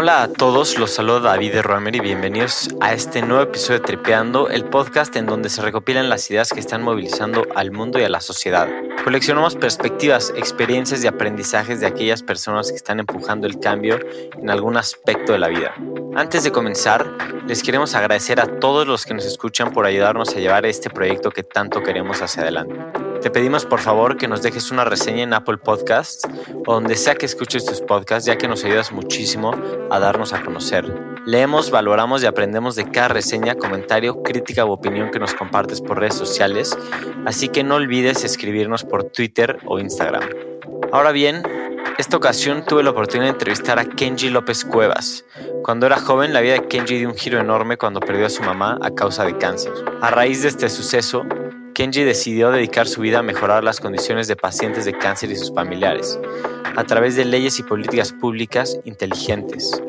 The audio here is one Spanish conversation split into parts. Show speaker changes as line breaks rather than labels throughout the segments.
Hola a todos, los saluda David de Romer y bienvenidos a este nuevo episodio de Tripeando, el podcast en donde se recopilan las ideas que están movilizando al mundo y a la sociedad. Coleccionamos perspectivas, experiencias y aprendizajes de aquellas personas que están empujando el cambio en algún aspecto de la vida. Antes de comenzar, les queremos agradecer a todos los que nos escuchan por ayudarnos a llevar este proyecto que tanto queremos hacia adelante. Te pedimos por favor que nos dejes una reseña en Apple Podcasts o donde sea que escuches tus podcasts, ya que nos ayudas muchísimo a darnos a conocer. Leemos, valoramos y aprendemos de cada reseña, comentario, crítica u opinión que nos compartes por redes sociales, así que no olvides escribirnos por Twitter o Instagram. Ahora bien, esta ocasión tuve la oportunidad de entrevistar a Kenji López Cuevas. Cuando era joven, la vida de Kenji dio un giro enorme cuando perdió a su mamá a causa de cáncer. A raíz de este suceso, Kenji decidió dedicar su vida a mejorar las condiciones de pacientes de cáncer y sus familiares, a través de leyes y políticas públicas inteligentes.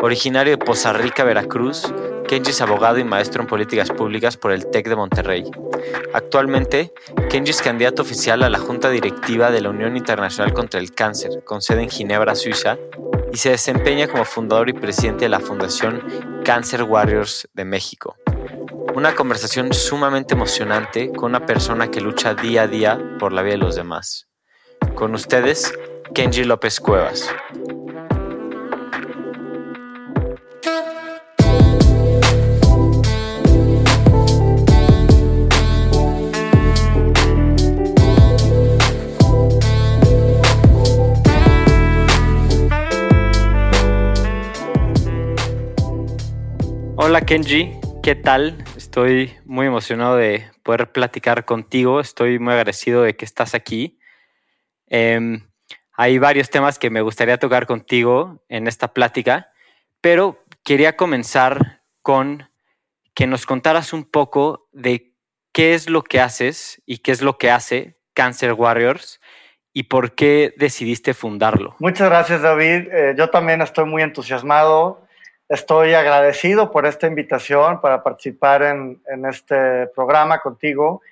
Originario de Poza Rica, Veracruz, Kenji es abogado y maestro en políticas públicas por el TEC de Monterrey. Actualmente, Kenji es candidato oficial a la Junta Directiva de la Unión Internacional contra el Cáncer, con sede en Ginebra, Suiza, y se desempeña como fundador y presidente de la Fundación Cancer Warriors de México. Una conversación sumamente emocionante con una persona que lucha día a día por la vida de los demás. Con ustedes, Kenji López Cuevas. Hola Kenji, ¿qué tal? Estoy muy emocionado de poder platicar contigo. Estoy muy agradecido de que estás aquí. Em, hay varios temas que me gustaría tocar contigo en esta plática, pero quería comenzar con que nos contaras un poco de qué es lo que haces y qué es lo que hace Cancer Warriors y por qué decidiste fundarlo.
Muchas gracias, David. Eh, yo también estoy muy entusiasmado Estoy agradecido por esta invitación para participar en, este programa contigo.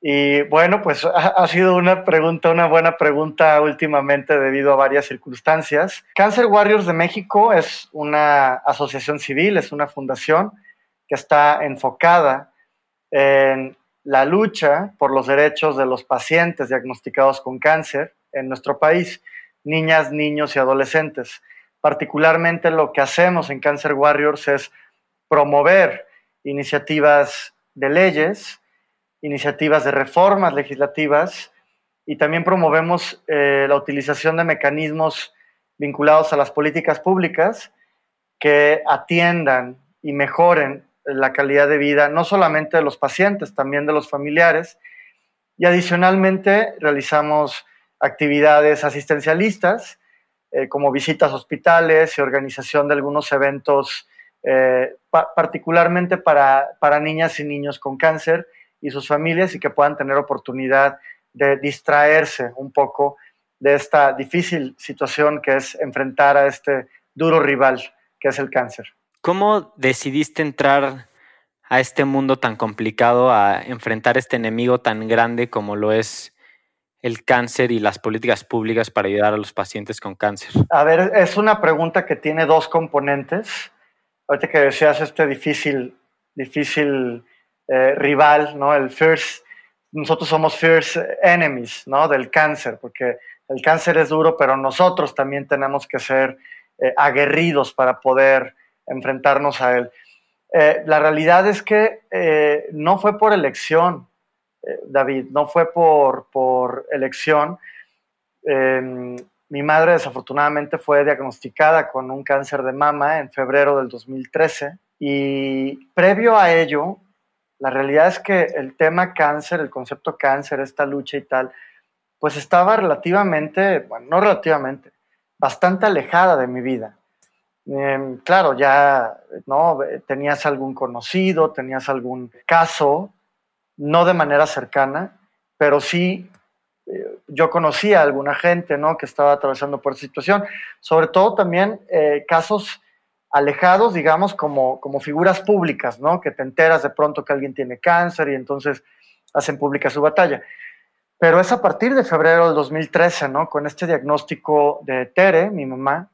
Y bueno, pues ha, sido una pregunta, una buena pregunta últimamente debido a varias circunstancias. Cancer Warriors de México es una asociación civil, es una fundación que está enfocada en la lucha por los derechos de los pacientes diagnosticados con cáncer en nuestro país, niñas, niños y adolescentes. Particularmente lo que hacemos en Cancer Warriors es promover iniciativas de leyes, iniciativas de reformas legislativas y también promovemos eh, la utilización de mecanismos vinculados a las políticas públicas que atiendan y mejoren la calidad de vida no solamente de los pacientes, también de los familiares. Y adicionalmente realizamos actividades asistencialistas eh, como visitas a hospitales y organización de algunos eventos, eh, particularmente para, para niñas y niños con cáncer y sus familias y que puedan tener oportunidad de distraerse un poco de esta difícil situación que es enfrentar a este duro rival que es el cáncer.
¿Cómo decidiste entrar a este mundo tan complicado, a enfrentar este enemigo tan grande como lo es el cáncer y las políticas públicas para ayudar a los pacientes con cáncer?
A ver, es una pregunta que tiene dos componentes. Ahorita que decías este difícil, difícil eh, rival, ¿no? El first, nosotros somos first enemies, ¿no? Del cáncer, porque el cáncer es duro, pero nosotros también tenemos que ser eh, aguerridos para poder enfrentarnos a él. Eh, la realidad es que no fue por elección, David, no fue por, por elección. Em, mi madre desafortunadamente fue diagnosticada con un cáncer de mama en febrero del 2013 y previo a ello, la realidad es que el tema cáncer, el concepto cáncer, esta lucha y tal, pues estaba relativamente, bueno, no relativamente, bastante alejada de mi vida. Em, claro, ya no tenías algún conocido, tenías algún caso, no de manera cercana, pero sí eh, yo conocía a alguna gente ¿no? que estaba atravesando por esa situación, sobre todo también eh, casos alejados, digamos, como, como figuras públicas, ¿no? que te enteras de pronto que alguien tiene cáncer y entonces hacen pública su batalla. Pero es a partir de febrero del 2013, ¿no? con este diagnóstico de Tere, mi mamá,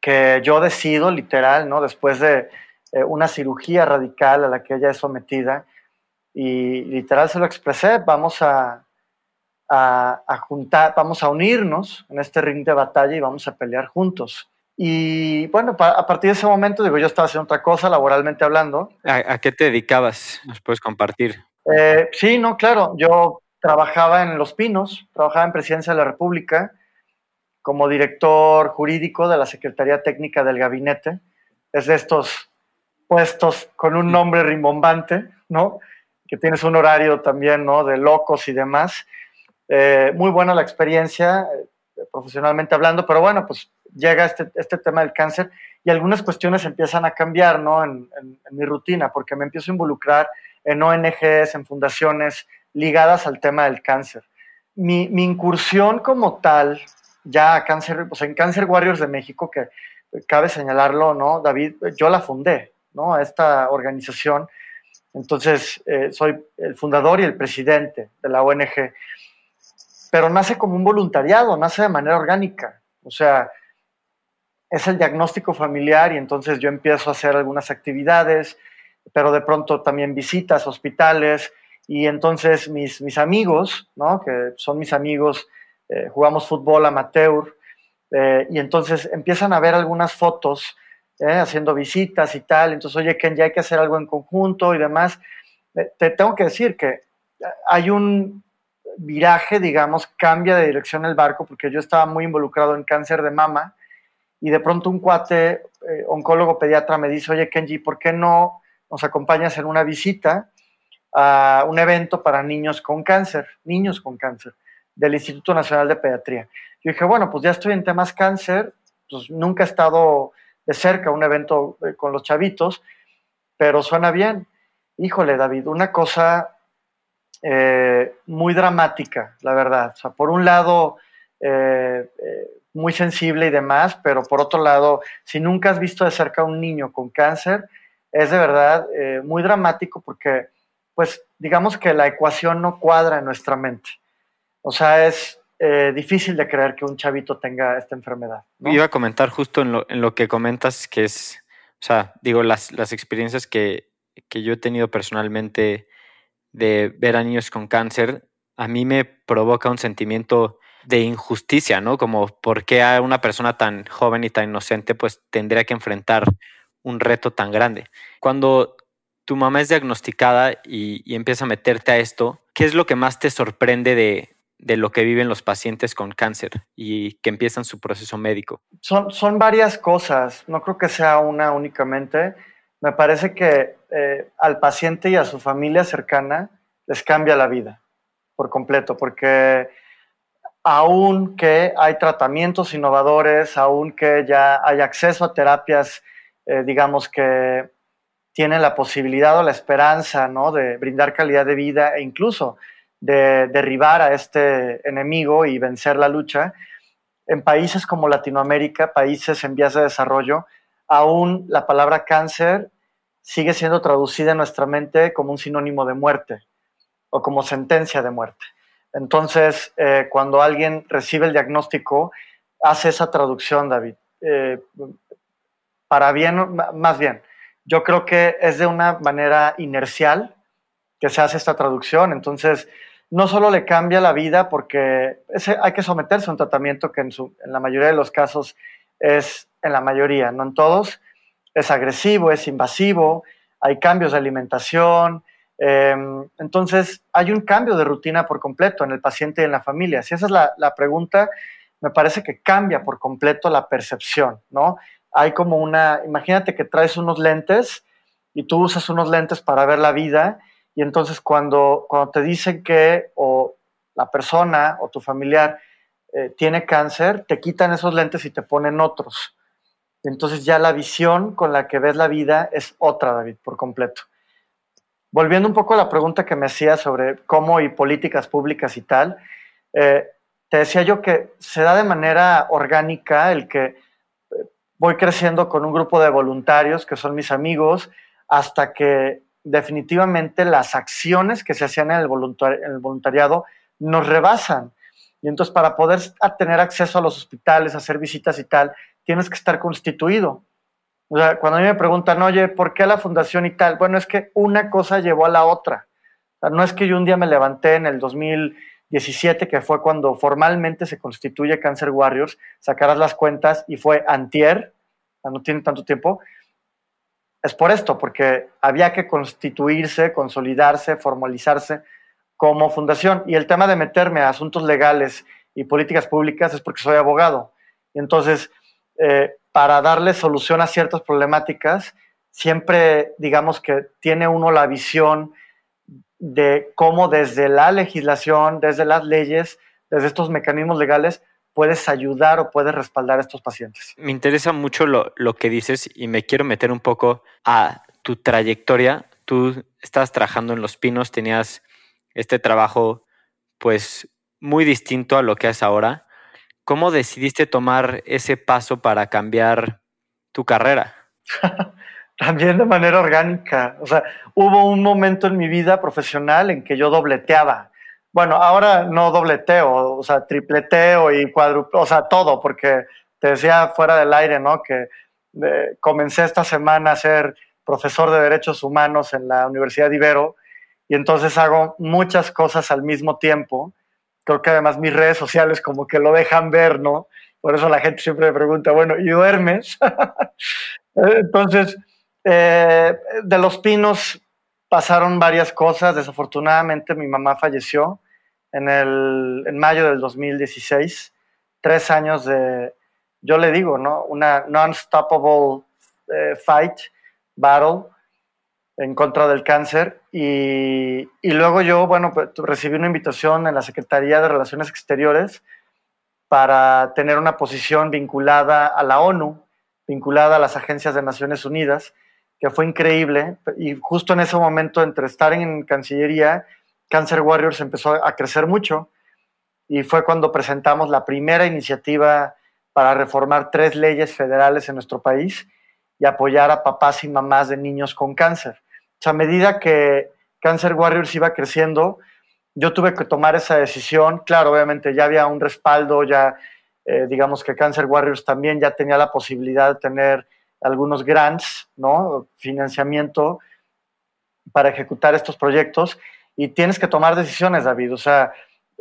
que yo decido, literal, ¿no? Después de eh, una cirugía radical a la que ella es sometida, y literal se lo expresé, vamos a, a, juntar, vamos a unirnos en este ring de batalla y vamos a pelear juntos. Y bueno, a partir de ese momento, digo, yo estaba haciendo otra cosa, laboralmente hablando.
¿A, qué te dedicabas? ¿Nos puedes compartir?
Eh, sí, no, claro. Yo trabajaba en Los Pinos, trabajaba en Presidencia de la República como director jurídico de la Secretaría Técnica del Gabinete. Es de estos puestos con un nombre rimbombante, ¿no? Que tienes un horario también, ¿no? De locos y demás. Eh, muy buena la experiencia, eh, profesionalmente hablando, pero bueno, pues llega este, este tema del cáncer y algunas cuestiones empiezan a cambiar, ¿no? En, mi rutina, porque me empiezo a involucrar en ONGs, en fundaciones ligadas al tema del cáncer. Mi, mi incursión como tal, ya a cáncer, pues en Cáncer Warriors de México, que cabe señalarlo, ¿no? David, yo la fundé, ¿no? Esta organización. Entonces, eh, soy el fundador y el presidente de la ONG pero nace como un voluntariado, nace de manera orgánica. O sea, es el diagnóstico familiar y entonces yo empiezo a hacer algunas actividades, pero de pronto también visitas, hospitales, y entonces mis, mis amigos, ¿no? que son mis amigos, eh, jugamos fútbol amateur, eh, y entonces empiezan a ver algunas fotos eh, haciendo visitas y tal, entonces, oye, Ken, ya hay que hacer algo en conjunto y demás. te tengo que decir que hay un, viraje, digamos, cambia de dirección el barco, porque yo estaba muy involucrado en cáncer de mama, y de pronto un cuate, eh, oncólogo pediatra, me dice, oye Kenji, ¿por qué no nos acompañas en una visita a un evento para niños con cáncer, niños con cáncer, del Instituto Nacional de Pediatría? Yo dije, bueno, pues ya estoy en temas cáncer, pues nunca he estado de cerca un evento eh, con los chavitos, pero suena bien. Híjole, David, una cosa eh, muy dramática, la verdad. O sea, por un lado, eh, muy sensible y demás, pero por otro lado, si nunca has visto de cerca a un niño con cáncer, es de verdad muy dramático porque, pues, digamos que la ecuación no cuadra en nuestra mente. O sea, es difícil de creer que un chavito tenga esta enfermedad.
Iba a comentar justo en lo, en lo, que comentas, que es, o sea, digo, las, las experiencias que, que yo he tenido personalmente de ver a niños con cáncer, a mí me provoca un sentimiento de injusticia, ¿no? Como por qué a una persona tan joven y tan inocente pues tendría que enfrentar un reto tan grande. Cuando tu mamá es diagnosticada y, empieza a meterte a esto, ¿qué es lo que más te sorprende de, lo que viven los pacientes con cáncer y que empiezan su proceso médico?
Son, son varias cosas, no creo que sea una únicamente me parece que eh, al paciente y a su familia cercana les cambia la vida por completo, porque aún que hay tratamientos innovadores, aún que ya hay acceso a terapias, eh, digamos que tienen la posibilidad o la esperanza ¿no? de brindar calidad de vida e incluso de derribar a este enemigo y vencer la lucha, en países como Latinoamérica, países en vías de desarrollo, aún la palabra cáncer sigue siendo traducida en nuestra mente como un sinónimo de muerte o como sentencia de muerte. Entonces, eh, cuando alguien recibe el diagnóstico, hace esa traducción, David. Eh, para bien, más bien, yo creo que es de una manera inercial que se hace esta traducción. Entonces, no solo le cambia la vida porque hay que someterse a un tratamiento que en, en la mayoría de los casos es, en la mayoría, no en todos, es agresivo, es invasivo, hay cambios de alimentación. Em, entonces, hay un cambio de rutina por completo en el paciente y en la familia. Si esa es la, pregunta, me parece que cambia por completo la percepción, ¿no? Hay como una, imagínate que traes unos lentes y tú usas unos lentes para ver la vida y entonces cuando, cuando te dicen que o la persona o tu familiar eh, tiene cáncer, te quitan esos lentes y te ponen otros. Entonces ya la visión con la que ves la vida es otra, David, por completo. Volviendo un poco a la pregunta que me hacía sobre cómo y políticas públicas y tal, eh, te decía yo que se da de manera orgánica el que eh, voy creciendo con un grupo de voluntarios que son mis amigos hasta que definitivamente las acciones que se hacían en el, voluntariado nos rebasan. Y entonces para poder tener acceso a los hospitales, hacer visitas y tal, tienes que estar constituido. O sea, cuando a mí me preguntan, oye, ¿por qué la fundación y tal? Bueno, es que una cosa llevó a la otra. no es que yo un día me levanté en el 2017, que fue cuando formalmente se constituye Cancer Warriors, sacarás las cuentas y fue antier, no tiene tanto tiempo, es por esto, porque había que constituirse, consolidarse, formalizarse como fundación. Y el tema de meterme a asuntos legales y políticas públicas es porque soy abogado. Y entonces, eh, para darle solución a ciertas problemáticas, siempre digamos que tiene uno la visión de cómo desde la legislación, desde las leyes, desde estos mecanismos legales, puedes ayudar o puedes respaldar a estos pacientes.
Me interesa mucho lo, lo, que dices y me quiero meter un poco a tu trayectoria. Tú estabas trabajando en Los Pinos, tenías este trabajo pues muy distinto a lo que es ahora. ¿Cómo decidiste tomar ese paso para cambiar tu carrera?
También de manera orgánica. O sea, hubo un momento en mi vida profesional en que yo dobleteaba bueno, ahora no dobleteo, o sea, tripleteo y cuadrupleo, o sea, todo, porque te decía fuera del aire, ¿no? Que eh, comencé esta semana a ser profesor de Derechos Humanos en la Universidad de Ibero y entonces hago muchas cosas al mismo tiempo. Creo que además mis redes sociales como que lo dejan ver, ¿no? Por eso la gente siempre me pregunta, bueno, ¿y duermes? entonces, eh, de los pinos pasaron varias cosas. Desafortunadamente mi mamá falleció en, el, en mayo del 2016. Tres años de, yo le digo, ¿no? Una non-stoppable eh, fight, battle en contra del cáncer. Y, y, luego yo, bueno, pues, recibí una invitación en la Secretaría de Relaciones Exteriores para tener una posición vinculada a la ONU, vinculada a las agencias de Naciones Unidas que fue increíble. Y justo en ese momento, entre estar en Cancillería, Cancer Warriors empezó a crecer mucho. Y fue cuando presentamos la primera iniciativa para reformar tres leyes federales en nuestro país y apoyar a papás y mamás de niños con cáncer. O sea, a medida que Cancer Warriors iba creciendo, yo tuve que tomar esa decisión. Claro, obviamente ya había un respaldo, ya eh, digamos que Cancer Warriors también ya tenía la posibilidad de tener algunos grants, ¿no? Financiamiento para ejecutar estos proyectos y tienes que tomar decisiones, David. O sea,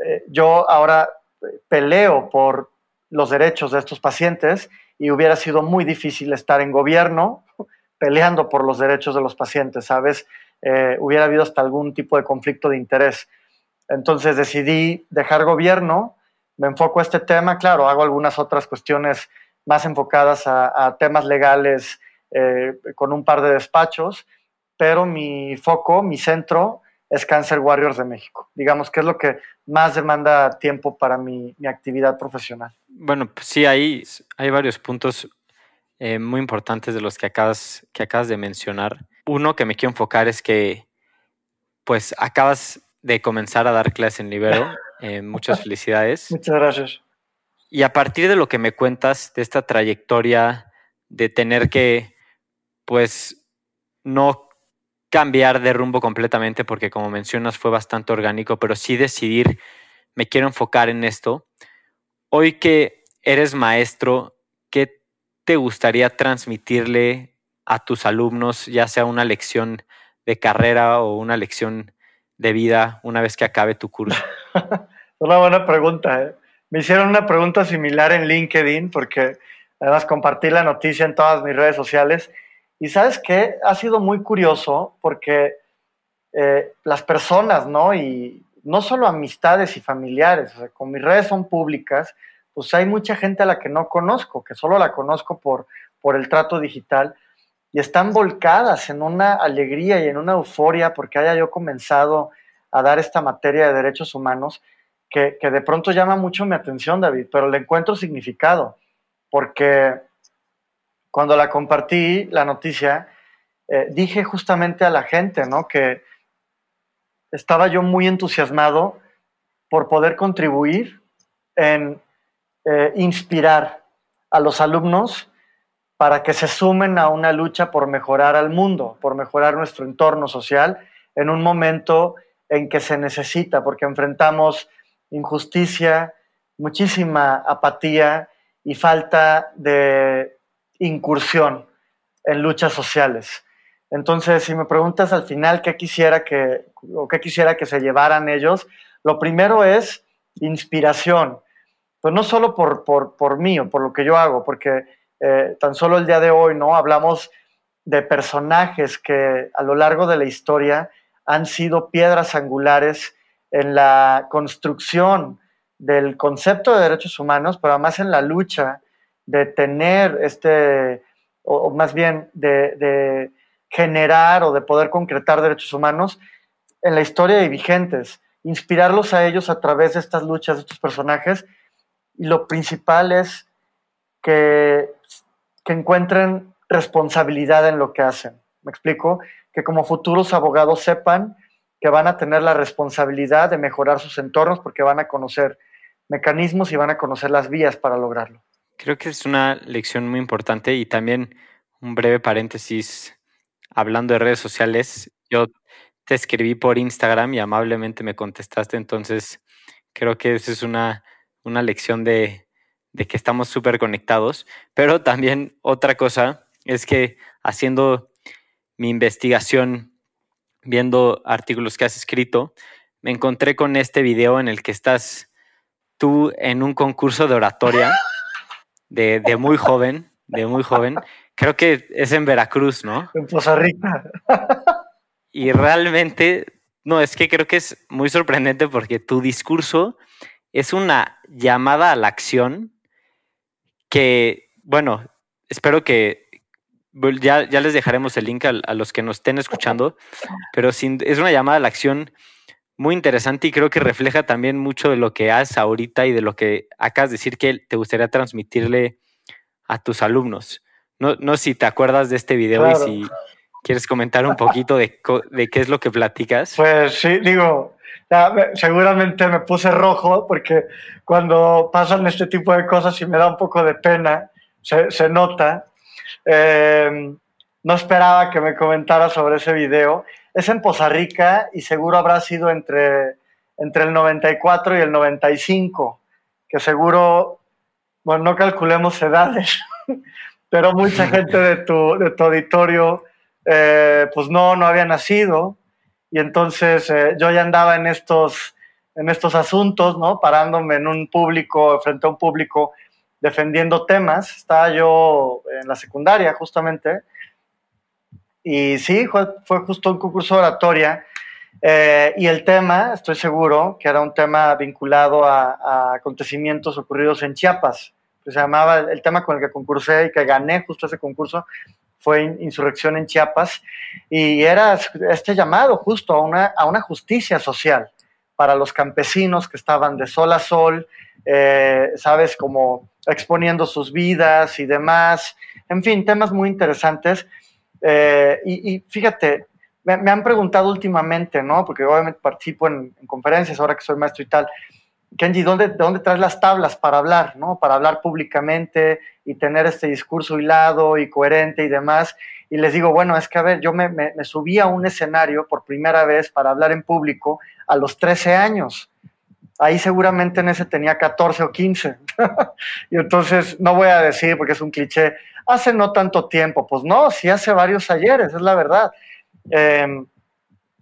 eh, yo ahora peleo por los derechos de estos pacientes y hubiera sido muy difícil estar en gobierno peleando por los derechos de los pacientes, ¿sabes? Eh, hubiera habido hasta algún tipo de conflicto de interés. Entonces decidí dejar gobierno, me enfoco a este tema, claro, hago algunas otras cuestiones más enfocadas a, temas legales eh, con un par de despachos, pero mi foco, mi centro es Cancer Warriors de México. Digamos que es lo que más demanda tiempo para mi, actividad profesional.
Bueno, pues sí, hay, hay varios puntos eh, muy importantes de los que acabas, que acabas de mencionar. Uno que me quiero enfocar es que pues acabas de comenzar a dar clases en Libero. Eh, muchas felicidades.
Muchas gracias.
Y a partir de lo que me cuentas de esta trayectoria de tener que, pues, no cambiar de rumbo completamente, porque como mencionas fue bastante orgánico, pero sí decidir, me quiero enfocar en esto. Hoy que eres maestro, ¿qué te gustaría transmitirle a tus alumnos, ya sea una lección de carrera o una lección de vida una vez que acabe tu curso?
una buena pregunta. ¿eh? Me hicieron una pregunta similar en LinkedIn porque además compartí la noticia en todas mis redes sociales. Y sabes qué, ha sido muy curioso porque eh, las personas, ¿no? Y no solo amistades y familiares, con mis redes son públicas, pues hay mucha gente a la que no conozco, que solo la conozco por, por el trato digital, y están volcadas en una alegría y en una euforia porque haya yo comenzado a dar esta materia de derechos humanos que, de pronto llama mucho mi atención, David, pero le encuentro significado, porque cuando la compartí, la noticia, eh, dije justamente a la gente, ¿no? Que estaba yo muy entusiasmado por poder contribuir en eh, inspirar a los alumnos para que se sumen a una lucha por mejorar al mundo, por mejorar nuestro entorno social en un momento en que se necesita, porque enfrentamos injusticia, muchísima apatía y falta de incursión en luchas sociales. Entonces, si me preguntas al final qué quisiera que, o qué quisiera que se llevaran ellos, lo primero es inspiración, pues no solo por, por, por mí o por lo que yo hago, porque eh, tan solo el día de hoy, ¿no? Hablamos de personajes que a lo largo de la historia han sido piedras angulares en la construcción del concepto de derechos humanos, pero además en la lucha de tener este, o, más bien de, generar o de poder concretar derechos humanos en la historia y vigentes, inspirarlos a ellos a través de estas luchas de estos personajes. Y lo principal es que, que encuentren responsabilidad en lo que hacen. ¿Me explico? Que como futuros abogados sepan que van a tener la responsabilidad de mejorar sus entornos porque van a conocer mecanismos y van a conocer las vías para lograrlo.
Creo que es una lección muy importante y también un breve paréntesis hablando de redes sociales. Yo te escribí por Instagram y amablemente me contestaste, entonces creo que esa es una, una lección de, de que estamos súper conectados. Pero también otra cosa es que haciendo mi investigación, viendo artículos que has escrito, me encontré con este video en el que estás tú en un concurso de oratoria de, muy joven, de muy joven. Creo que es en Veracruz, ¿no?
En Poza Rica.
Y realmente, no, es que creo que es muy sorprendente porque tu discurso es una llamada a la acción que, bueno, espero que ya, ya les dejaremos el link a, los que nos estén escuchando, pero es una llamada a la acción muy interesante y creo que refleja también mucho de lo que haces ahorita y de lo que acabas de decir que te gustaría transmitirle a tus alumnos. No, no si te acuerdas de este video y si quieres comentar un poquito de, de, qué es lo que platicas.
Pues sí, digo, seguramente me puse rojo porque cuando pasan este tipo de cosas y me da un poco de pena, se, se nota. Em, no esperaba que me comentara sobre ese video. Es en Poza Rica y seguro habrá sido entre, entre el 94 y el 95, que seguro, bueno, no calculemos edades, pero mucha gente de tu, de tu auditorio, eh, pues no, no había nacido. Y entonces eh, yo ya andaba en estos, en estos asuntos, ¿no? Parándome en un público, frente a un público defendiendo temas. Estaba yo en la secundaria, justamente. Y sí, fue, justo un concurso de oratoria. Eh, y el tema, estoy seguro, que era un tema vinculado a, acontecimientos ocurridos en Chiapas. se llamaba, el tema con el que concursé y que gané justo ese concurso fue Insurrección en Chiapas. Y era este llamado justo a una, a una justicia social para los campesinos que estaban de sol a sol, eh, ¿sabes? Como exponiendo sus vidas y demás. En fin, temas muy interesantes. Eh, y, fíjate, me, han preguntado últimamente, ¿no? Porque obviamente participo en, conferencias ahora que soy maestro y tal. Kenji, ¿dónde, ¿de dónde traes las tablas para hablar, ¿no? Para hablar públicamente y tener este discurso hilado y coherente y demás. Y les digo, bueno, es que a ver, yo me subí a un escenario por primera vez para hablar en público a los 13 años ahí seguramente en ese tenía 14 o 15. y entonces no voy a decir, porque es un cliché, hace no tanto tiempo. Pues no, sí hace varios ayeres, es la verdad. Em,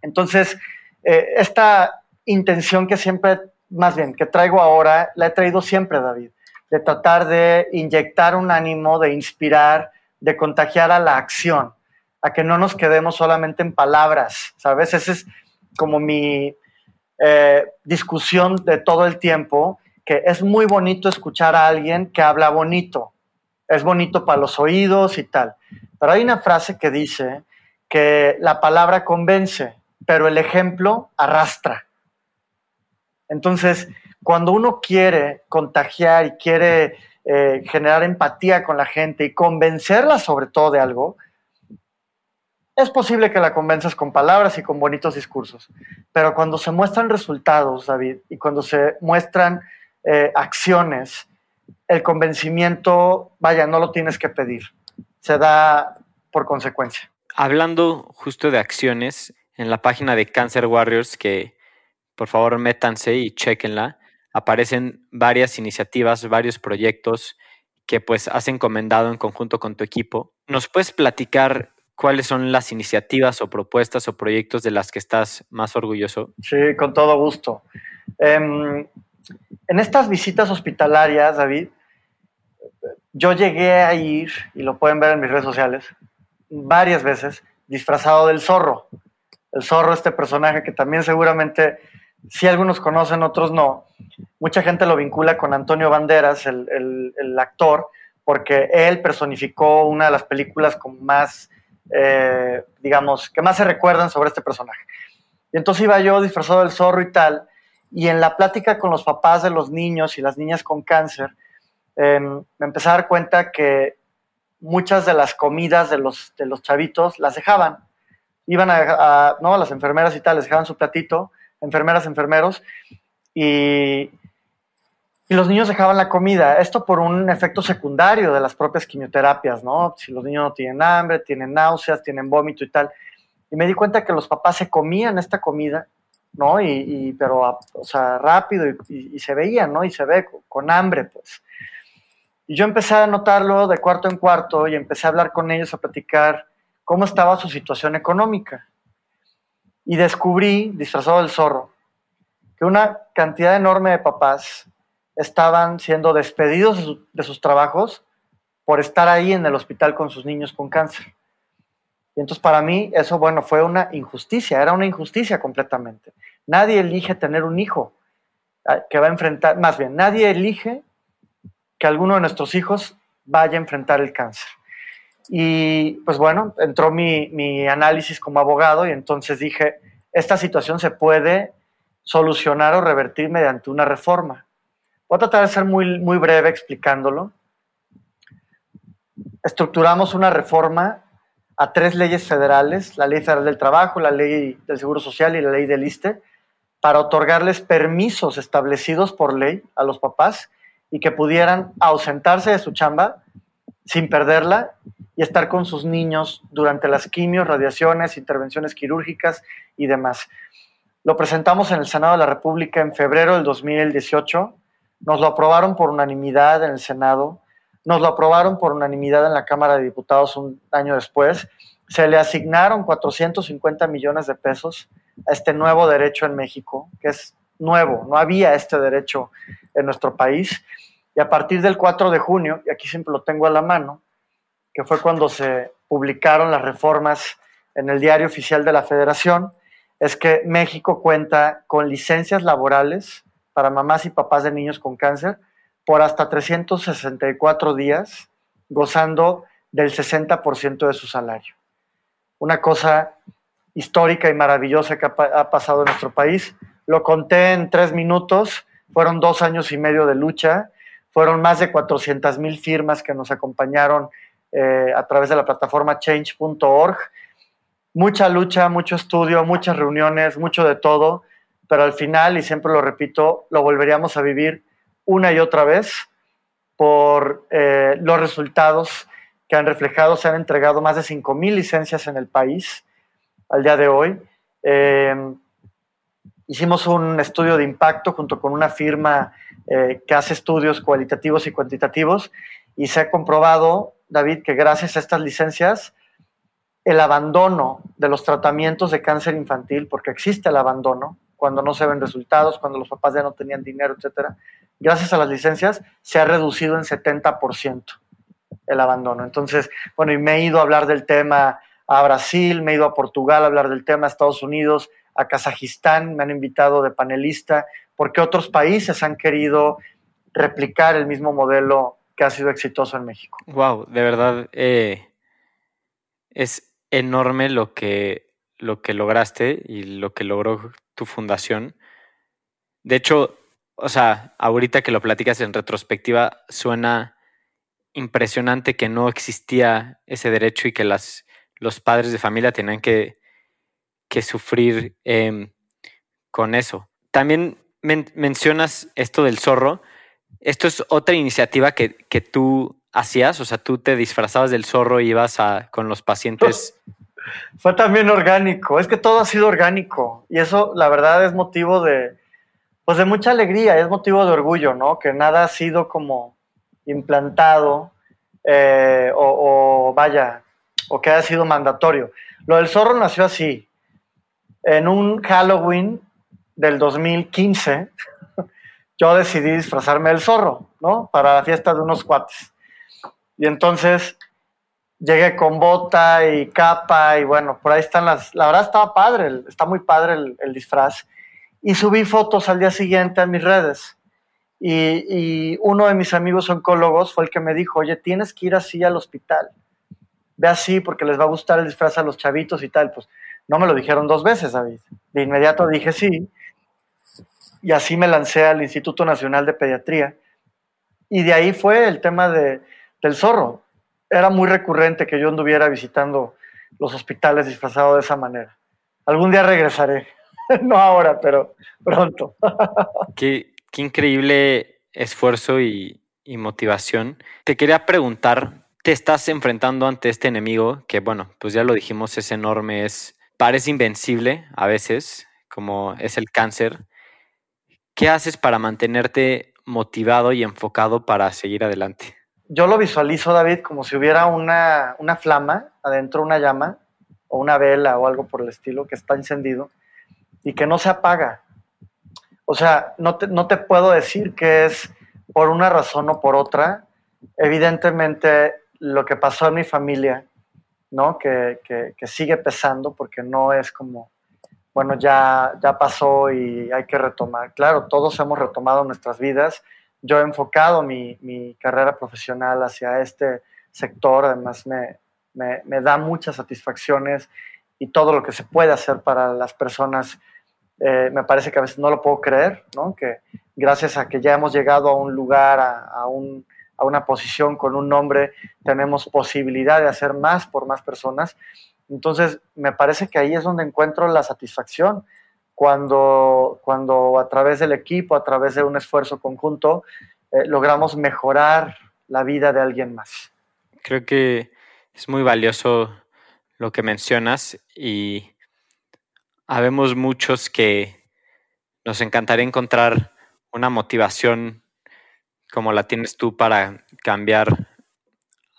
entonces, eh, esta intención que siempre, más bien, que traigo ahora, la he traído siempre, David, de tratar de inyectar un ánimo, de inspirar, de contagiar a la acción, a que no nos quedemos solamente en palabras, ¿sabes? Ese es como mi, eh, discusión de todo el tiempo, que es muy bonito escuchar a alguien que habla bonito, es bonito para los oídos y tal. Pero hay una frase que dice que la palabra convence, pero el ejemplo arrastra. Entonces, cuando uno quiere contagiar y quiere eh, generar empatía con la gente y convencerla sobre todo de algo, es posible que la convenzas con palabras y con bonitos discursos, pero cuando se muestran resultados, David, y cuando se muestran eh, acciones, el convencimiento, vaya, no lo tienes que pedir, se da por consecuencia.
Hablando justo de acciones, en la página de Cancer Warriors, que por favor métanse y chequenla, aparecen varias iniciativas, varios proyectos que pues has encomendado en conjunto con tu equipo. ¿Nos puedes platicar cuáles son las iniciativas o propuestas o proyectos de las que estás más orgulloso?
Sí, con todo gusto. Em, en estas visitas hospitalarias, David, yo llegué a ir, y lo pueden ver en mis redes sociales, varias veces, disfrazado del zorro. El zorro, este personaje que también seguramente, si algunos conocen, otros no. Mucha gente lo vincula con Antonio Banderas, el, actor, porque él personificó una de las películas con más, eh, digamos, que más se recuerdan sobre este personaje. Y entonces iba yo disfrazado del zorro y tal, y en la plática con los papás de los niños y las niñas con cáncer, em, me empecé a dar cuenta que muchas de las comidas de los, de los chavitos las dejaban. Iban a, ¿no? Las enfermeras y tal, les dejaban su platito, enfermeras, enfermeros, y, y los niños dejaban la comida. Esto por un efecto secundario de las propias quimioterapias, ¿no? Si los niños no tienen hambre, tienen náuseas, tienen vómito y tal. Y me di cuenta que los papás se comían esta comida ¿no? Y, pero, o sea, rápido y, se veía, ¿no? Y se ve con, hambre, pues. Y yo empecé a notarlo de cuarto en cuarto y empecé a hablar con ellos, a platicar cómo estaba su situación económica. Y descubrí, disfrazado del zorro, que una cantidad enorme de papás estaban siendo despedidos de sus trabajos por estar ahí en el hospital con sus niños con cáncer. Y entonces para mí eso, bueno, fue una injusticia, era una injusticia completamente. Nadie elige tener un hijo ah, que va a enfrentar, más bien, nadie elige que alguno de nuestros hijos vaya a enfrentar el cáncer. Y pues bueno, entró mi, mi análisis como abogado y entonces dije, esta situación se puede solucionar o revertir mediante una reforma. Voy a tratar de ser muy, muy breve explicándolo. Estructuramos una reforma a tres leyes federales, la Ley Federal del Trabajo, la Ley del Seguro Social y la Ley del ISTE, para otorgarles permisos establecidos por ley a los papás y que pudieran ausentarse de su chamba sin perderla y estar con sus niños durante las quimios, radiaciones, intervenciones quirúrgicas y demás. Lo presentamos en el Senado de la República en febrero del 2018, nos lo aprobaron por unanimidad en el Senado, nos lo aprobaron por unanimidad en la Cámara de Diputados un año después. Se le asignaron 450 millones de pesos a este nuevo derecho en México, que es nuevo, no había este derecho en nuestro país. Y a partir del 4 de junio, y aquí siempre lo tengo a la mano, que fue cuando se publicaron las reformas en el diario oficial de la Federación, es que México cuenta con licencias laborales para mamás y papás de niños con cáncer por hasta 364 días, gozando del 60% de su salario. Una cosa histórica y maravillosa que ha, pasado en nuestro país. Lo conté en tres minutos, fueron dos años y medio de lucha, fueron más de 400 mil firmas que nos acompañaron eh, a través de la plataforma change.org. Mucha lucha, mucho estudio, muchas reuniones, mucho de todo, pero al final, y siempre lo repito, lo volveríamos a vivir una y otra vez por eh, los resultados que han reflejado. Se han entregado más de 5.000 licencias en el país al día de hoy. Em, hicimos un estudio de impacto junto con una firma eh, que hace estudios cualitativos y cuantitativos y se ha comprobado, David, que gracias a estas licencias, el abandono de los tratamientos de cáncer infantil, porque existe el abandono, cuando no se ven resultados, cuando los papás ya no tenían dinero, etcétera, gracias a las licencias se ha reducido en 70% el abandono. Entonces, bueno, y me he ido a hablar del tema a Brasil, me he ido a Portugal a hablar del tema, a Estados Unidos, a Kazajistán, me han invitado de panelista, porque otros países han querido replicar el mismo modelo que ha sido exitoso en México.
Wow, de verdad eh, es enorme lo que, lo que lograste y lo que logró tu fundación. De hecho, o sea, ahorita que lo platicas en retrospectiva, suena impresionante que no existía ese derecho y que las, los padres de familia tenían que, que sufrir em, con eso. También mencionas esto del zorro. Esto es otra iniciativa que, que, tú hacías, o sea, tú te disfrazabas del zorro y ibas a, con los pacientes.
Fue también orgánico, es que todo ha sido orgánico y eso la verdad es motivo de, pues de mucha alegría, es motivo de orgullo, ¿no? Que nada ha sido como implantado eh, o, vaya, o que haya sido mandatorio. Lo del zorro nació así. En un Halloween del 2015, yo decidí disfrazarme del zorro, ¿no? Para la fiesta de unos cuates. Y entonces llegué con bota y capa y bueno, por ahí están las... La verdad estaba padre, está muy padre el, disfraz. Y subí fotos al día siguiente a mis redes. Y, uno de mis amigos oncólogos fue el que me dijo, oye, tienes que ir así al hospital. Ve así porque les va a gustar el disfraz a los chavitos y tal. Pues no me lo dijeron dos veces, David. De inmediato dije sí. Y así me lancé al Instituto Nacional de Pediatría. Y de ahí fue el tema de, del zorro. Era muy recurrente que yo anduviera visitando los hospitales disfrazado de esa manera. Algún día regresaré. no ahora, pero pronto.
qué, increíble esfuerzo y, y motivación. Te quería preguntar, te estás enfrentando ante este enemigo que, bueno, pues ya lo dijimos, es enorme, es, parece invencible a veces, como es el cáncer. ¿Qué haces para mantenerte motivado y enfocado para seguir adelante?
Yo lo visualizo, David, como si hubiera una, flama adentro, una llama o una vela o algo por el estilo que está encendido y que no se apaga. O sea, no te, no te puedo decir que es por una razón o por otra. Evidentemente, lo que pasó en mi familia, ¿no? Que, que sigue pesando porque no es como bueno, ya, ya pasó y hay que retomar. Claro, todos hemos retomado nuestras vidas. Yo he enfocado mi, mi carrera profesional hacia este sector, además me, me, me, da muchas satisfacciones y todo lo que se puede hacer para las personas, eh, me parece que a veces no lo puedo creer, ¿no? que gracias a que ya hemos llegado a un lugar, a, a, un, a una posición con un nombre, tenemos posibilidad de hacer más por más personas entonces, me parece que ahí es donde encuentro la satisfacción, cuando, cuando a través del equipo, a través de un esfuerzo conjunto, eh, logramos mejorar la vida de alguien más.
Creo que es muy valioso lo que mencionas y habemos muchos que nos encantaría encontrar una motivación como la tienes tú para cambiar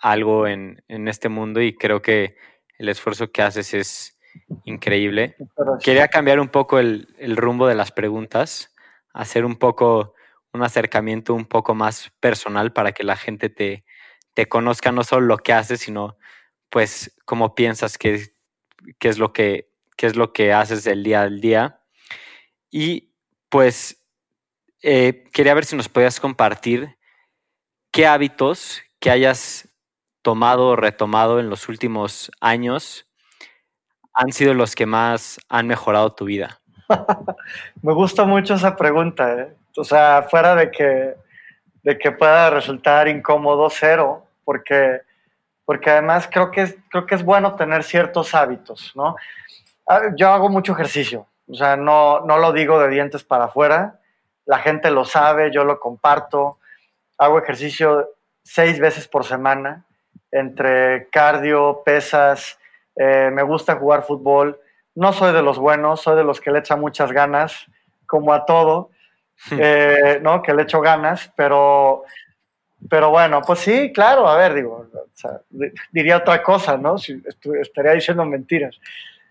algo en, en este mundo y creo que el esfuerzo que haces es increíble. Quería cambiar un poco el, rumbo de las preguntas, hacer un poco un acercamiento un poco más personal para que la gente te, te conozca no solo lo que haces, sino pues cómo piensas que, es lo que, es lo que haces del día al día. Y pues eh, quería ver si nos podías compartir qué hábitos que hayas tomado o retomado en los últimos años han sido los que más han mejorado tu vida?
Me gusta mucho esa pregunta. ¿eh? O sea, fuera de que, de que pueda resultar incómodo cero, porque, porque además creo que, es, creo que es bueno tener ciertos hábitos, ¿no? Ah, yo hago mucho ejercicio, o sea, no, no lo digo de dientes para afuera, la gente lo sabe, yo lo comparto, hago ejercicio seis veces por semana, entre cardio, pesas, eh, me gusta jugar fútbol. No soy de los buenos, soy de los que le echan muchas ganas, como a todo, eh, ¿no? Que le echo ganas, pero, pero bueno, pues sí, claro, a ver, digo, diría otra cosa, ¿no? Si estaría diciendo mentiras.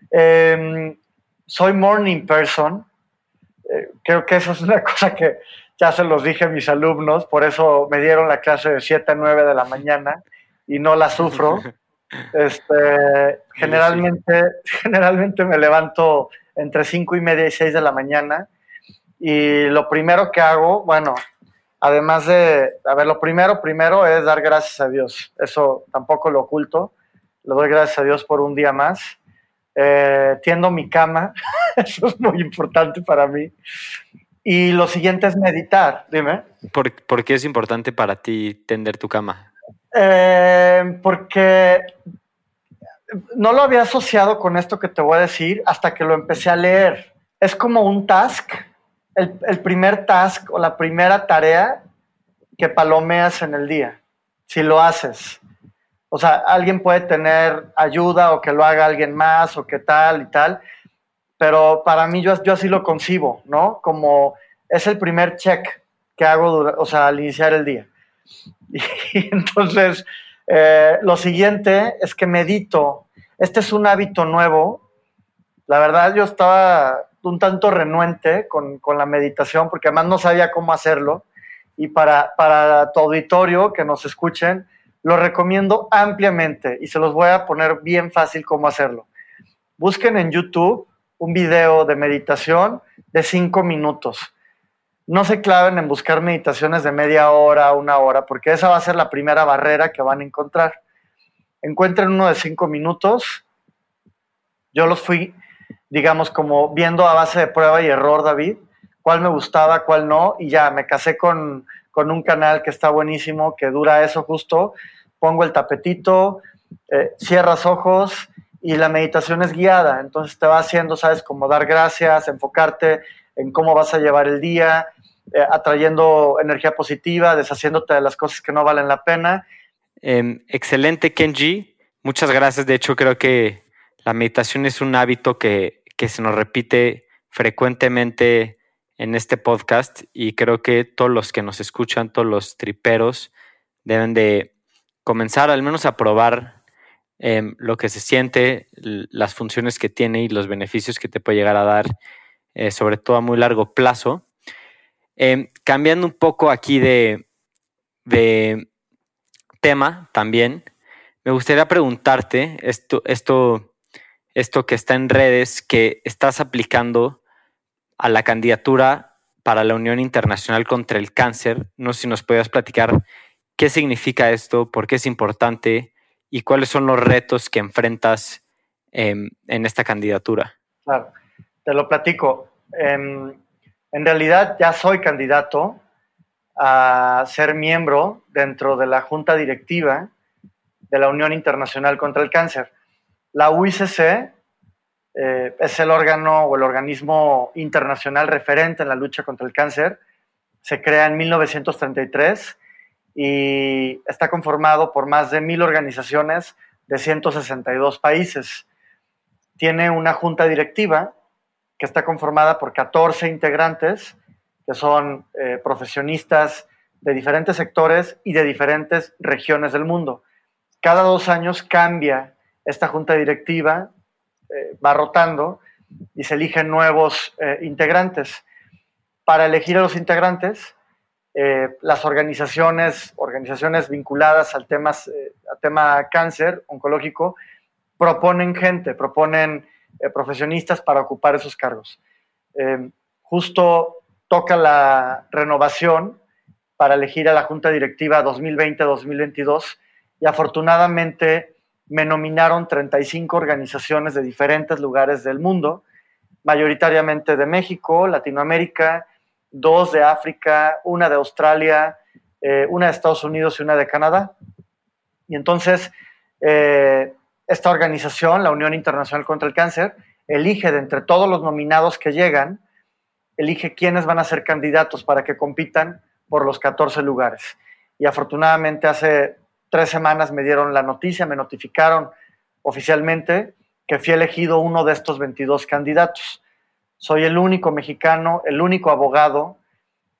Em, soy morning person, eh, creo que eso es una cosa que ya se los dije a mis alumnos, por eso me dieron la clase de 7 a 9 de la mañana y no la sufro. Este, generalmente, generalmente me levanto entre cinco y media y 6 de la mañana y lo primero que hago, bueno, además de, a ver, lo primero, primero es dar gracias a Dios. Eso tampoco lo oculto. Le doy gracias a Dios por un día más. Eh, tiendo mi cama, eso es muy importante para mí. Y lo siguiente es meditar, dime.
¿Por, ¿Por, qué es importante para ti tender tu cama?
Eh, porque no lo había asociado con esto que te voy a decir hasta que lo empecé a leer. Es como un task, el, el primer task o la primera tarea que palomeas en el día, si lo haces. O sea, alguien puede tener ayuda o que lo haga alguien más o que tal y tal, pero para mí yo, yo así lo concibo, ¿no? Como es el primer check que hago, o sea, al iniciar el día. Y entonces, eh, lo siguiente es que medito. Este es un hábito nuevo. La verdad, yo estaba un tanto renuente con, la meditación porque además no sabía cómo hacerlo. Y para, para tu auditorio que nos escuchen, lo recomiendo ampliamente y se los voy a poner bien fácil cómo hacerlo. Busquen en YouTube un video de meditación de cinco minutos. No se claven en buscar meditaciones de media hora, una hora, porque esa va a ser la primera barrera que van a encontrar. Encuentren uno de cinco minutos. Yo los fui, digamos, como viendo a base de prueba y error, David, cuál me gustaba, cuál no, y ya me casé con, con un canal que está buenísimo, que dura eso justo. Pongo el tapetito, eh, cierras ojos y la meditación es guiada. Entonces te va haciendo, sabes, como dar gracias, enfocarte en cómo vas a llevar el día, eh, atrayendo energía positiva, deshaciéndote de las cosas que no valen la pena.
Em, excelente, Kenji. Muchas gracias. De hecho, creo que la meditación es un hábito que, que se nos repite frecuentemente en este podcast y creo que todos los que nos escuchan, todos los triperos, deben de comenzar al menos a probar em, lo que se siente, las funciones que tiene y los beneficios que te puede llegar a dar, eh, sobre todo a muy largo plazo. Em, cambiando un poco aquí de, tema también, me gustaría preguntarte esto, esto, esto que está en redes, que estás aplicando a la candidatura para la Unión Internacional contra el Cáncer. No sé si nos puedas platicar qué significa esto, por qué es importante y cuáles son los retos que enfrentas en esta candidatura.
Claro, te lo platico. Em, en realidad ya soy candidato a ser miembro dentro de la Junta Directiva de la Unión Internacional contra el Cáncer. La UICC eh, es el órgano o el organismo internacional referente en la lucha contra el cáncer. Se crea en 1933 y está conformado por más de mil organizaciones de 162 países. Tiene una junta directiva que está conformada por 14 integrantes, que son eh, profesionistas de diferentes sectores y de diferentes regiones del mundo. Cada dos años cambia esta junta directiva eh, va rotando y se eligen nuevos eh, integrantes. Para elegir a los integrantes, las organizaciones, organizaciones vinculadas al tema, al tema cáncer oncológico proponen gente, proponen profesionistas para ocupar esos cargos. justo toca la renovación para elegir a la Junta Directiva 2020-2022 y afortunadamente me nominaron 35 organizaciones de diferentes lugares del mundo, mayoritariamente de México, Latinoamérica, dos de África, una de Australia, eh, una de Estados Unidos y una de Canadá. Y entonces, eh, esta organización, la Unión Internacional contra el Cáncer, elige de entre todos los nominados que llegan, elige quiénes van a ser candidatos para que compitan por los 14 lugares. Y afortunadamente hace tres semanas me dieron la noticia, me notificaron oficialmente que fui elegido uno de estos 22 candidatos. Soy el único mexicano, el único abogado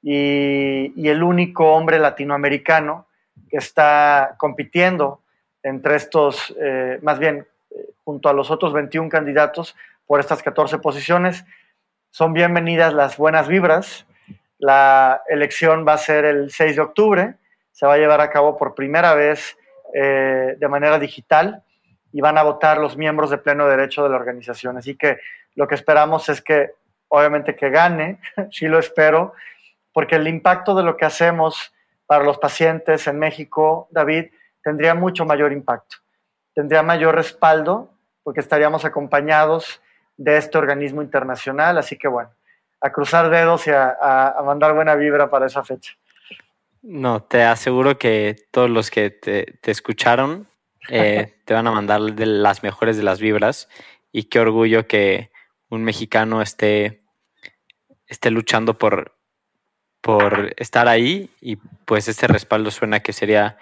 y, el único hombre latinoamericano que está compitiendo entre estos, eh, más bien, eh, junto a los otros 21 candidatos por estas 14 posiciones. Son bienvenidas las buenas vibras. La elección va a ser el 6 de octubre se va a llevar a cabo por primera vez eh, de manera digital y van a votar los miembros de pleno derecho de la organización. Así que lo que esperamos es que, obviamente, que gane, sí lo espero, porque el impacto de lo que hacemos para los pacientes en México, David, tendría mucho mayor impacto, tendría mayor respaldo, porque estaríamos acompañados de este organismo internacional. Así que bueno, a cruzar dedos y a mandar buena vibra para esa fecha.
No, te aseguro que todos los que te, escucharon eh, te van a mandar de las mejores de las vibras y qué orgullo que un mexicano esté, esté luchando por, por estar ahí y pues este respaldo suena que sería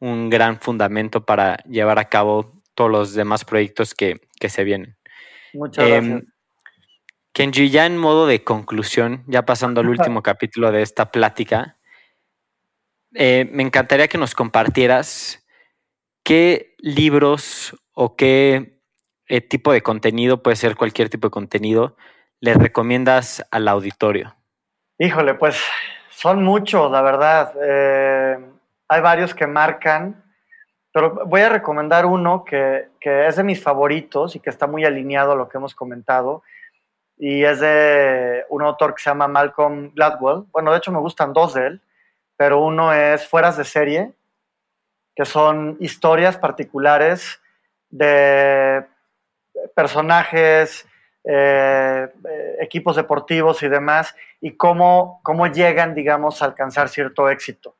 un gran fundamento para llevar a cabo todos los demás proyectos que, se vienen.
Muchas em, gracias.
Kenji, ya en modo de conclusión, ya pasando al último capítulo de esta plática, eh, me encantaría que nos compartieras qué libros o qué eh, tipo de contenido, puede ser cualquier tipo de contenido, le recomiendas al auditorio.
Híjole, pues son muchos, la verdad. Eh, hay varios que marcan, pero voy a recomendar uno que, es de mis favoritos y que está muy alineado a lo que hemos comentado. Y es de un autor que se llama Malcolm Gladwell. Bueno, de hecho me gustan dos de él, pero uno es Fueras de serie, que son historias particulares de personajes, eh, equipos deportivos y demás, y cómo, cómo llegan, digamos, a alcanzar cierto éxito.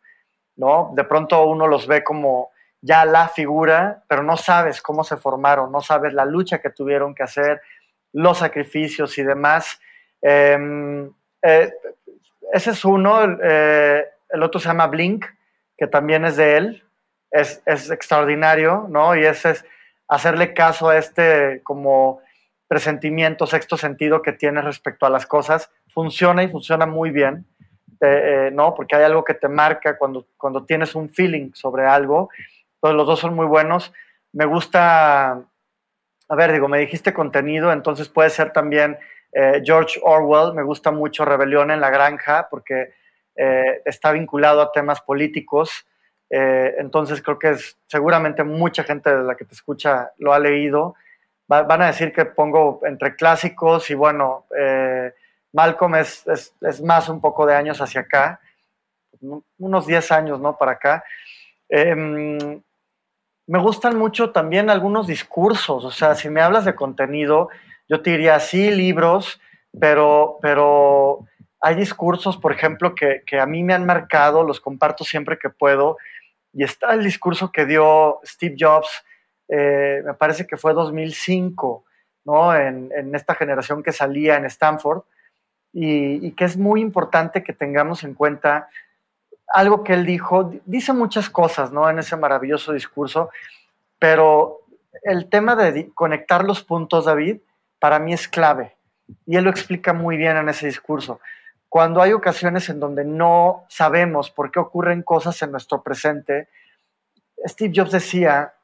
¿No? De pronto uno los ve como ya la figura, pero no sabes cómo se formaron, no sabes la lucha que tuvieron que hacer, los sacrificios y demás. Em, eh, ese es uno, eh, el otro se llama Blink, que también es de él, es, es extraordinario, ¿no? Y ese es hacerle caso a este como presentimiento, sexto sentido que tienes respecto a las cosas, funciona y funciona muy bien, eh, eh, ¿no? Porque hay algo que te marca cuando, cuando tienes un feeling sobre algo. Entonces los dos son muy buenos. Me gusta, a ver, digo, me dijiste contenido, entonces puede ser también eh, George Orwell, me gusta mucho Rebelión en la Granja, porque está vinculado a temas políticos. entonces creo que es, seguramente mucha gente de la que te escucha lo ha leído van a decir que pongo entre clásicos y bueno, eh, Malcolm es, más un poco de años hacia acá, unos 10 años, ¿no? Para acá. Em, me gustan mucho también algunos discursos, o sea, si me hablas de contenido, yo te diría sí, libros, pero, pero hay discursos, por ejemplo, que, que a mí me han marcado, los comparto siempre que puedo, y está el discurso que dio Steve Jobs eh, me parece que fue 2005, ¿no? En, esta generación que salía en Stanford, y, que es muy importante que tengamos en cuenta algo que él dijo, dice muchas cosas, ¿no? En ese maravilloso discurso, pero el tema de conectar los puntos, David, para mí es clave, y él lo explica muy bien en ese discurso. Cuando hay ocasiones en donde no sabemos por qué ocurren cosas en nuestro presente, Steve Jobs decía,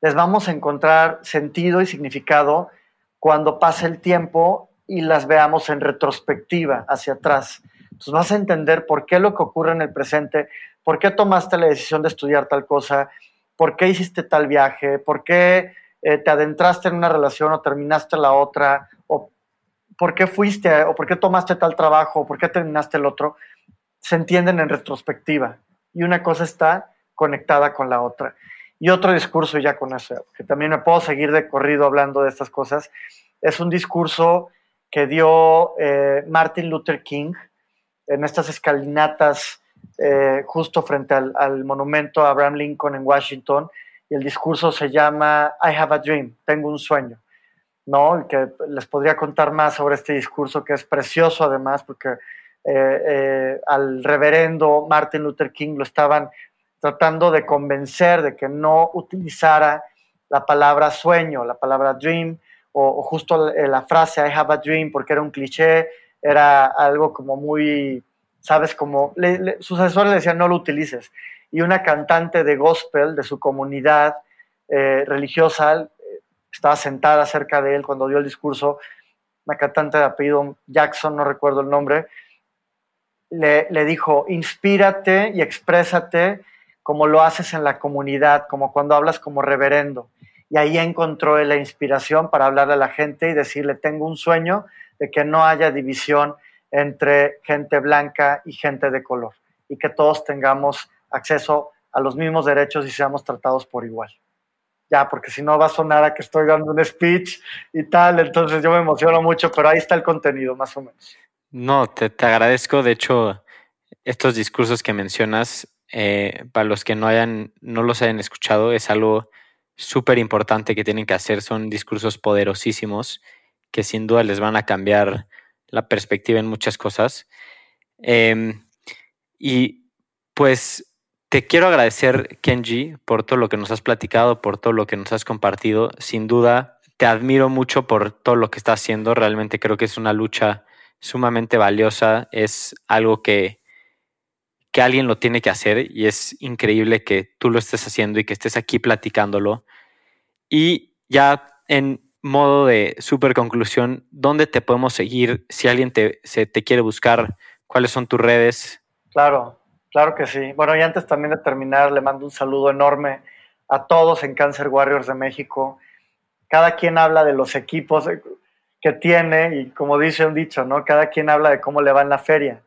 les vamos a encontrar sentido y significado cuando pase el tiempo y las veamos en retrospectiva hacia atrás. Entonces vas a entender por qué lo que ocurre en el presente, por qué tomaste la decisión de estudiar tal cosa, por qué hiciste tal viaje, por qué eh, te adentraste en una relación o terminaste la otra, o por qué fuiste, o por qué tomaste tal trabajo, o por qué terminaste el otro, se entienden en retrospectiva. Y una cosa está conectada con la otra. Y otro discurso ya con eso, que también me puedo seguir de corrido hablando de estas cosas, es un discurso que dio eh, Martin Luther King en estas escalinatas eh, justo frente al, monumento a Abraham Lincoln en Washington, y el discurso se llama I have a dream, tengo un sueño, ¿no? que les podría contar más sobre este discurso que es precioso además, porque eh, al reverendo Martin Luther King lo estaban tratando de convencer de que no utilizara la palabra sueño, la palabra dream, o, justo la frase I have a dream, porque era un cliché, era algo como muy, sabes, como sus asesores le decían no lo utilices. Y una cantante de gospel de su comunidad eh, religiosa eh, estaba sentada cerca de él cuando dio el discurso, una cantante de apellido Jackson, no recuerdo el nombre, le, le dijo, inspírate y exprésate como lo haces en la comunidad, como cuando hablas como reverendo. Y ahí encontró la inspiración para hablarle a la gente y decirle, tengo un sueño de que no haya división entre gente blanca y gente de color y que todos tengamos acceso a los mismos derechos y seamos tratados por igual. Ya, porque si no va a sonar a que estoy dando un speech y tal, entonces yo me emociono mucho, pero ahí está el contenido, más o menos.
No, te, te agradezco. De hecho, estos discursos que mencionas eh, para los que no, hayan, no los hayan escuchado, es algo súper importante que tienen que hacer. Son discursos poderosísimos que sin duda les van a cambiar la perspectiva en muchas cosas. Em, y pues te quiero agradecer, Kenji, por todo lo que nos has platicado, por todo lo que nos has compartido. Sin duda, te admiro mucho por todo lo que estás haciendo. Realmente creo que es una lucha sumamente valiosa. Es algo que que alguien lo tiene que hacer y es increíble que tú lo estés haciendo y que estés aquí platicándolo. Y ya en modo de super conclusión, ¿dónde te podemos seguir si alguien te, se, te quiere buscar? ¿Cuáles son tus redes?
Claro, claro que sí. Bueno, y antes también de terminar, le mando un saludo enorme a todos en Cancer Warriors de México. Cada quien habla de los equipos que tiene y como dice un dicho, ¿no? Cada quien habla de cómo le va en la feria.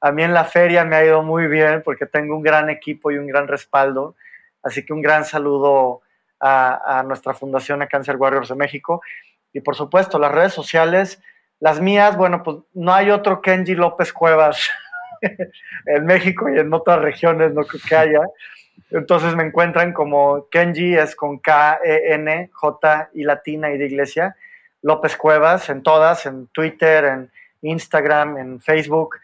A mí en la feria me ha ido muy bien porque tengo un gran equipo y un gran respaldo. Así que un gran saludo a, nuestra fundación a Cancer Warriors de México. Y por supuesto, las redes sociales, las mías, bueno, pues no hay otro Kenji López Cuevas en México y en otras regiones, no creo que haya. Entonces me encuentran como Kenji, es con K-E-N, J y latina y de iglesia, López Cuevas, en todas, en Twitter, en Instagram, en Facebook.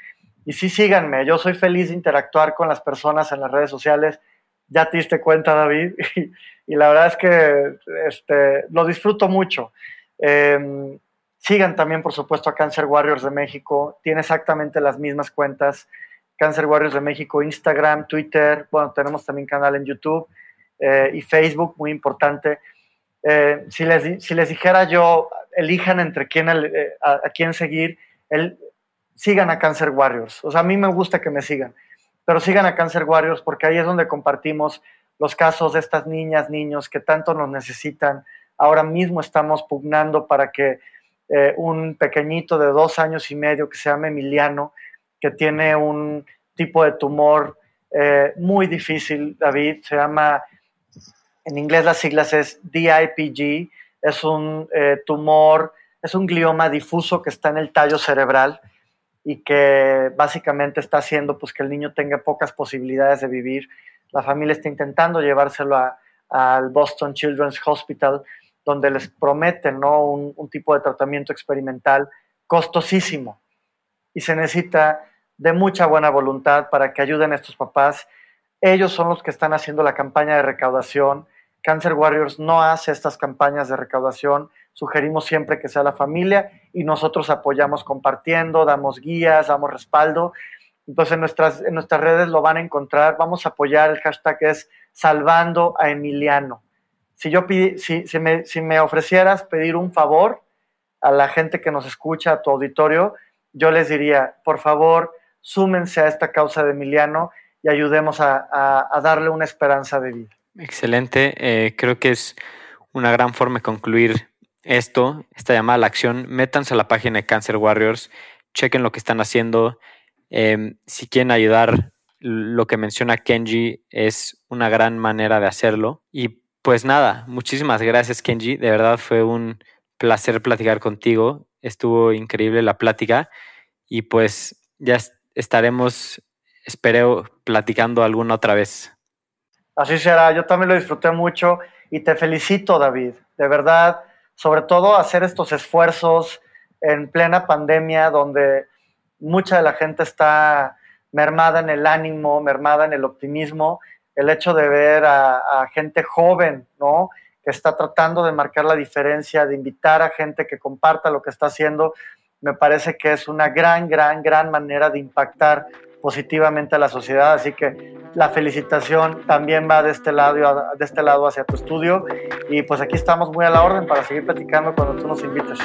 Y sí, síganme, yo soy feliz de interactuar con las personas en las redes sociales. Ya te diste cuenta, David, y la verdad es que este, lo disfruto mucho. Em, sigan también, por supuesto, a Cancer Warriors de México. Tiene exactamente las mismas cuentas. Cancer Warriors de México, Instagram, Twitter. Bueno, tenemos también canal en YouTube eh, y Facebook, muy importante. Eh, si, les, si les dijera yo, elijan entre quién, eh, a, quién seguir, sigan a Cancer Warriors. O sea, a mí me gusta que me sigan, pero sigan a Cancer Warriors porque ahí es donde compartimos los casos de estas niñas, niños que tanto nos necesitan. Ahora mismo estamos pugnando para que eh, un pequeñito de dos años y medio que se llama Emiliano, que tiene un tipo de tumor eh, muy difícil, David, se llama, en inglés las siglas es DIPG, es un eh, tumor, es un glioma difuso que está en el tallo cerebral y que básicamente está haciendo pues, que el niño tenga pocas posibilidades de vivir la familia está intentando llevárselo al Boston Children's Hospital, donde les prometen ¿no? un, tipo de tratamiento experimental costosísimo. Y se necesita de mucha buena voluntad para que ayuden a estos papás. Ellos son los que están haciendo la campaña de recaudación. Cancer Warriors no hace estas campañas de recaudación. Sugerimos siempre que sea la familia y nosotros apoyamos compartiendo, damos guías, damos respaldo entonces en nuestras, en nuestras redes lo van a encontrar. Vamos a apoyar el hashtag es salvando a Emiliano. Si, yo si, si, me, si me ofrecieras pedir un favor a la gente que nos escucha, a tu auditorio, yo les diría, por favor, súmense a esta causa de Emiliano y ayudemos a, a, darle una esperanza de vida.
Excelente. Eh, creo que es una gran forma de concluir esto, esta llamada a la acción. Métanse a la página de Cancer Warriors, chequen lo que están haciendo Em, si quieren ayudar, lo que menciona Kenji es una gran manera de hacerlo. Y pues nada, muchísimas gracias Kenji. De verdad fue un placer platicar contigo. Estuvo increíble la plática y pues ya estaremos, espero, platicando alguna otra vez.
Así será, yo también lo disfruté mucho y te felicito David, de verdad, sobre todo hacer estos esfuerzos en plena pandemia donde mucha de la gente está mermada en el ánimo, mermada en el optimismo. El hecho de ver a, gente joven, ¿no? Que está tratando de marcar la diferencia, de invitar a gente que comparta lo que está haciendo, me parece que es una gran, gran, gran manera de impactar positivamente a la sociedad. Así que la felicitación también va de este lado, de este lado hacia tu estudio. Y pues aquí estamos muy a la orden para seguir platicando cuando tú nos invites.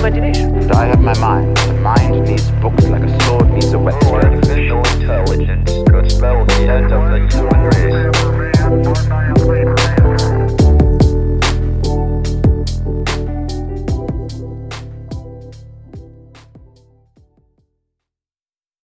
imagination. I have my mind. The mind needs books like a sword needs a weapon. Oh, artificial intelligence could spell the end of the human race.